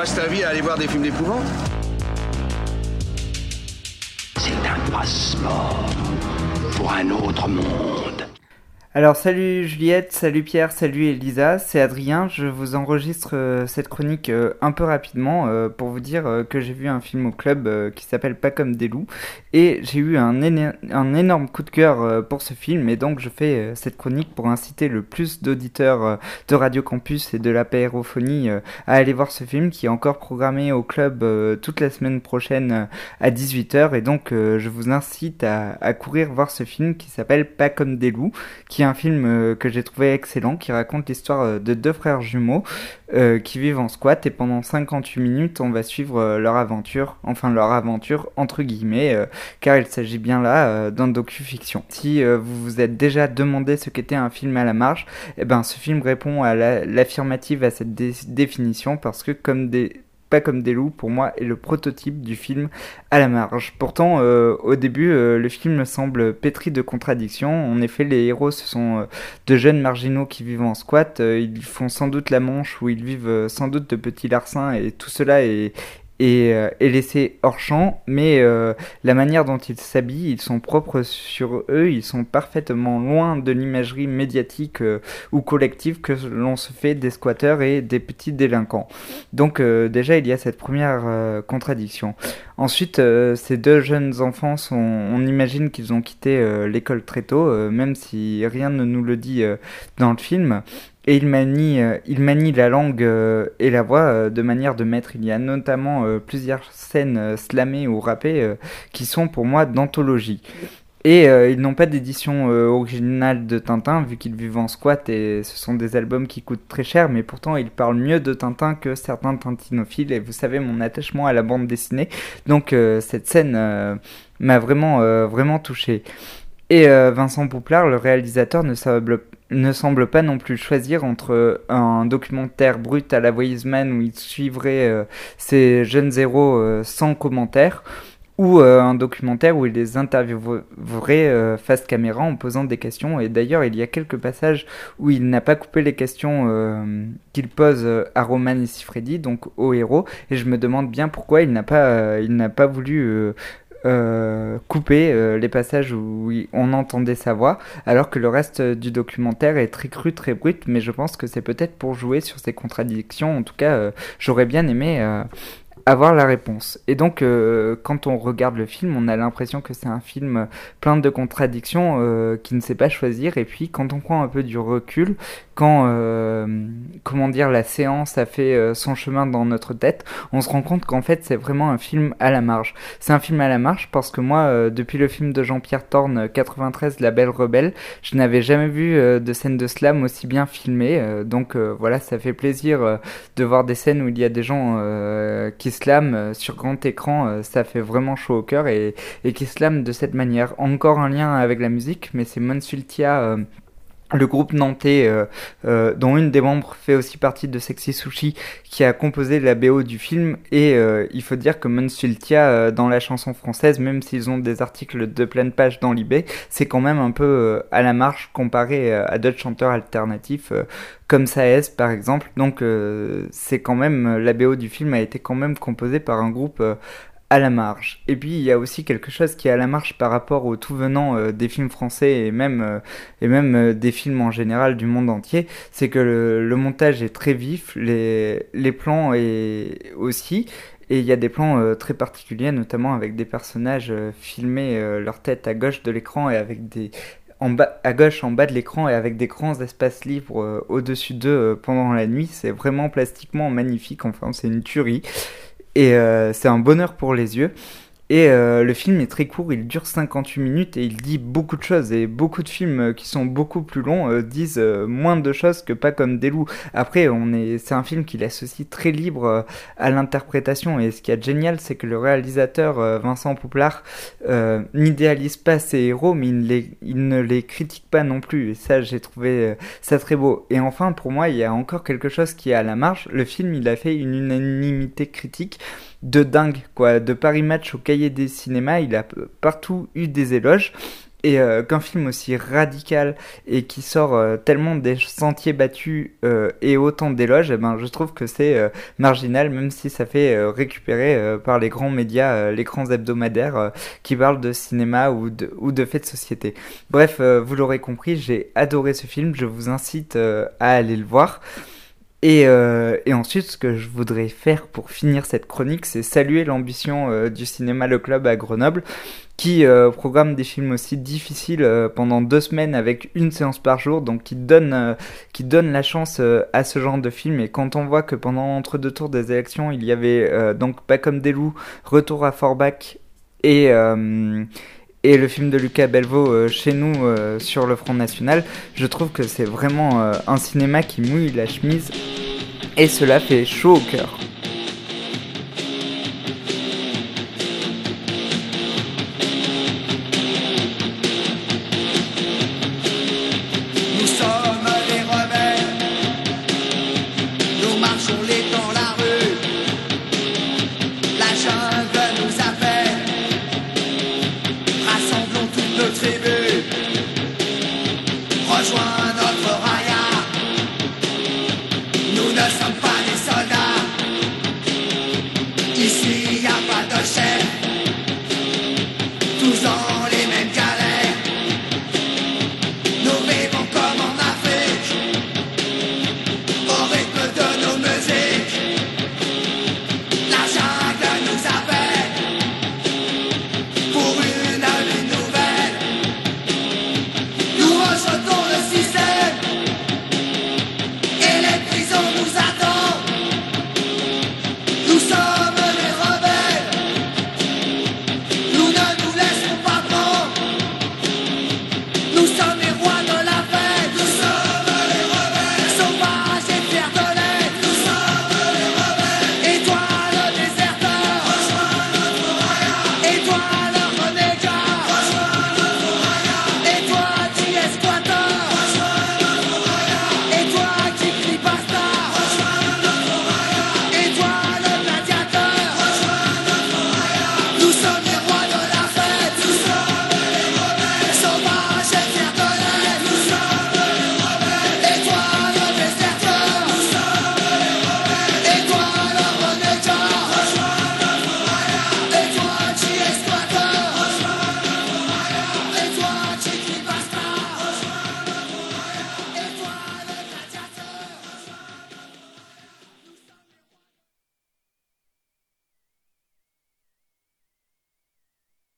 passes ta vie à aller voir des films d'épouvante C'est un passeport pour un autre monde. Alors salut Juliette, salut Pierre, salut Elisa, c'est Adrien, je vous enregistre euh, cette chronique euh, un peu rapidement euh, pour vous dire que j'ai vu un film au club qui s'appelle Pas comme des loups. Et j'ai eu un, énorme coup de cœur pour ce film. Et donc je fais cette chronique pour inciter le plus d'auditeurs de Radio Campus et de la PRophonie à aller voir ce film qui est encore programmé au club toute la semaine prochaine à 18h et donc je vous incite à, courir voir ce film qui s'appelle Pas comme des loups un film euh, que j'ai trouvé excellent, qui raconte l'histoire euh, de deux frères jumeaux euh, qui vivent en squat et pendant 58 minutes on va suivre leur aventure, enfin leur aventure entre guillemets, car il s'agit bien là d'un docu-fiction. Si vous vous êtes déjà demandé ce qu'était un film à la marge, eh ben ce film répond à l'affirmative à cette définition parce que comme des pas comme des loups, pour moi, est le prototype du film à la marge. Pourtant, euh, au début, euh, le film semble pétri de contradictions. En effet, les héros, ce sont euh, de jeunes marginaux qui vivent en squat. ils font sans doute la Manche, où ils vivent sans doute de petits larcins, et tout cela est, et euh, est laissé hors champ, mais euh, la manière dont ils s'habillent, ils sont propres sur eux, ils sont parfaitement loin de l'imagerie médiatique euh, ou collective que l'on se fait des squatteurs et des petits délinquants. Donc déjà, il y a cette première contradiction. Ensuite, ces deux jeunes enfants, sont, on imagine qu'ils ont quitté l'école très tôt, même si rien ne nous le dit dans le film. Et il manie, euh, il manie la langue euh, et la voix euh, de manière de mettre. Il y a notamment plusieurs scènes slamées ou rappées qui sont pour moi d'anthologie. Et ils n'ont pas d'édition originale de Tintin, vu qu'ils vivent en squat et ce sont des albums qui coûtent très cher, mais pourtant ils parlent mieux de Tintin que certains tintinophiles, et vous savez mon attachement à la bande dessinée. Donc cette scène m'a vraiment, vraiment touché. Et Vincent Pouplard, le réalisateur, ne semble ne semble pas non plus choisir entre un documentaire brut à la Wiseman où il suivrait euh, ces jeunes héros euh, sans commentaire ou euh, un documentaire où il les interviewerait face caméra en posant des questions. Et d'ailleurs, il y a quelques passages où il n'a pas coupé les questions qu'il pose à Roman et Sifredi, donc aux héros. Et je me demande bien pourquoi il n'a pas, il n'a pas voulu euh, couper euh, les passages où on entendait sa voix, alors que le reste du documentaire est très cru, très brut, mais je pense que c'est peut-être pour jouer sur ces contradictions. En tout cas, euh, j'aurais bien aimé avoir la réponse. Et donc, quand on regarde le film, on a l'impression que c'est un film plein de contradictions qui ne sait pas choisir. Et puis, quand on prend un peu du recul, quand, euh, comment dire, la séance a fait son chemin dans notre tête, on se rend compte qu'en fait, c'est vraiment un film à la marge. C'est un film à la marge parce que moi, depuis le film de Jean-Pierre Thorne, 93, La Belle Rebelle, je n'avais jamais vu de scène de slam aussi bien filmée. donc voilà, ça fait plaisir de voir des scènes où il y a des gens qui qui slam euh, sur grand écran, euh, ça fait vraiment chaud au cœur et, et qui slam de cette manière. Encore un lien avec la musique, mais c'est Monsultia euh, le groupe nantais, dont une des membres fait aussi partie de Sexy Sushi, qui a composé la BO du film. Et il faut dire que Monsultia, dans la chanson française, même s'ils ont des articles de pleine page dans l'eBay, c'est quand même un peu à la marche comparé à d'autres chanteurs alternatifs comme Saez par exemple. Donc euh, c'est quand même la BO du film a été quand même composée par un groupe euh, à la marge. Et puis il y a aussi quelque chose qui est à la marge par rapport au tout venant euh, des films français et même et même des films en général du monde entier, c'est que le, montage est très vif, les les plans et aussi et il y a des plans très particuliers, notamment avec des personnages filmés leur tête à gauche de l'écran et avec des, en bas, à gauche en bas de l'écran et avec des grands espaces libres euh, au-dessus d'eux euh, pendant la nuit. C'est vraiment plastiquement magnifique, enfin c'est une tuerie. Et euh, c'est un bonheur pour les yeux. Et euh, le film est très court, il dure 58 minutes et il dit beaucoup de choses. Et beaucoup de films euh, qui sont beaucoup plus longs euh, disent moins de choses que pas comme des loups. Après, on est, c'est un film qui laisse aussi très libre à l'interprétation. Et ce qui est génial, c'est que le réalisateur Vincent Pouplard n'idéalise pas ses héros, mais il, il, ne les critique pas non plus. Et ça, j'ai trouvé ça très beau. Et enfin, pour moi, il y a encore quelque chose qui est à la marge. Le film, il a fait une unanimité critique de dingue, quoi. De Paris Match au cahier des cinémas, il a partout eu des éloges. et euh, qu'un film aussi radical et qui sort euh, tellement des sentiers battus euh, et autant d'éloges, eh ben, je trouve que c'est marginal, même si ça fait récupérer par les grands médias, les grands hebdomadaires qui parlent de cinéma ou de, ou de faits de société. Bref, vous l'aurez compris, j'ai adoré ce film, je vous incite à aller le voir. Et, et, ensuite, ce que je voudrais faire pour finir cette chronique, c'est saluer l'ambition du cinéma Le Club à Grenoble qui euh, programme des films aussi difficiles euh, pendant deux semaines avec une séance par jour, donc qui donne, euh, qui donne la chance à ce genre de film. Et quand on voit que pendant entre deux tours des élections, il y avait donc Pas comme des loups, Retour à Forbach et et le film de Lucas Belvaux chez nous sur le Front National, je trouve que c'est vraiment un cinéma qui mouille la chemise et cela fait chaud au cœur.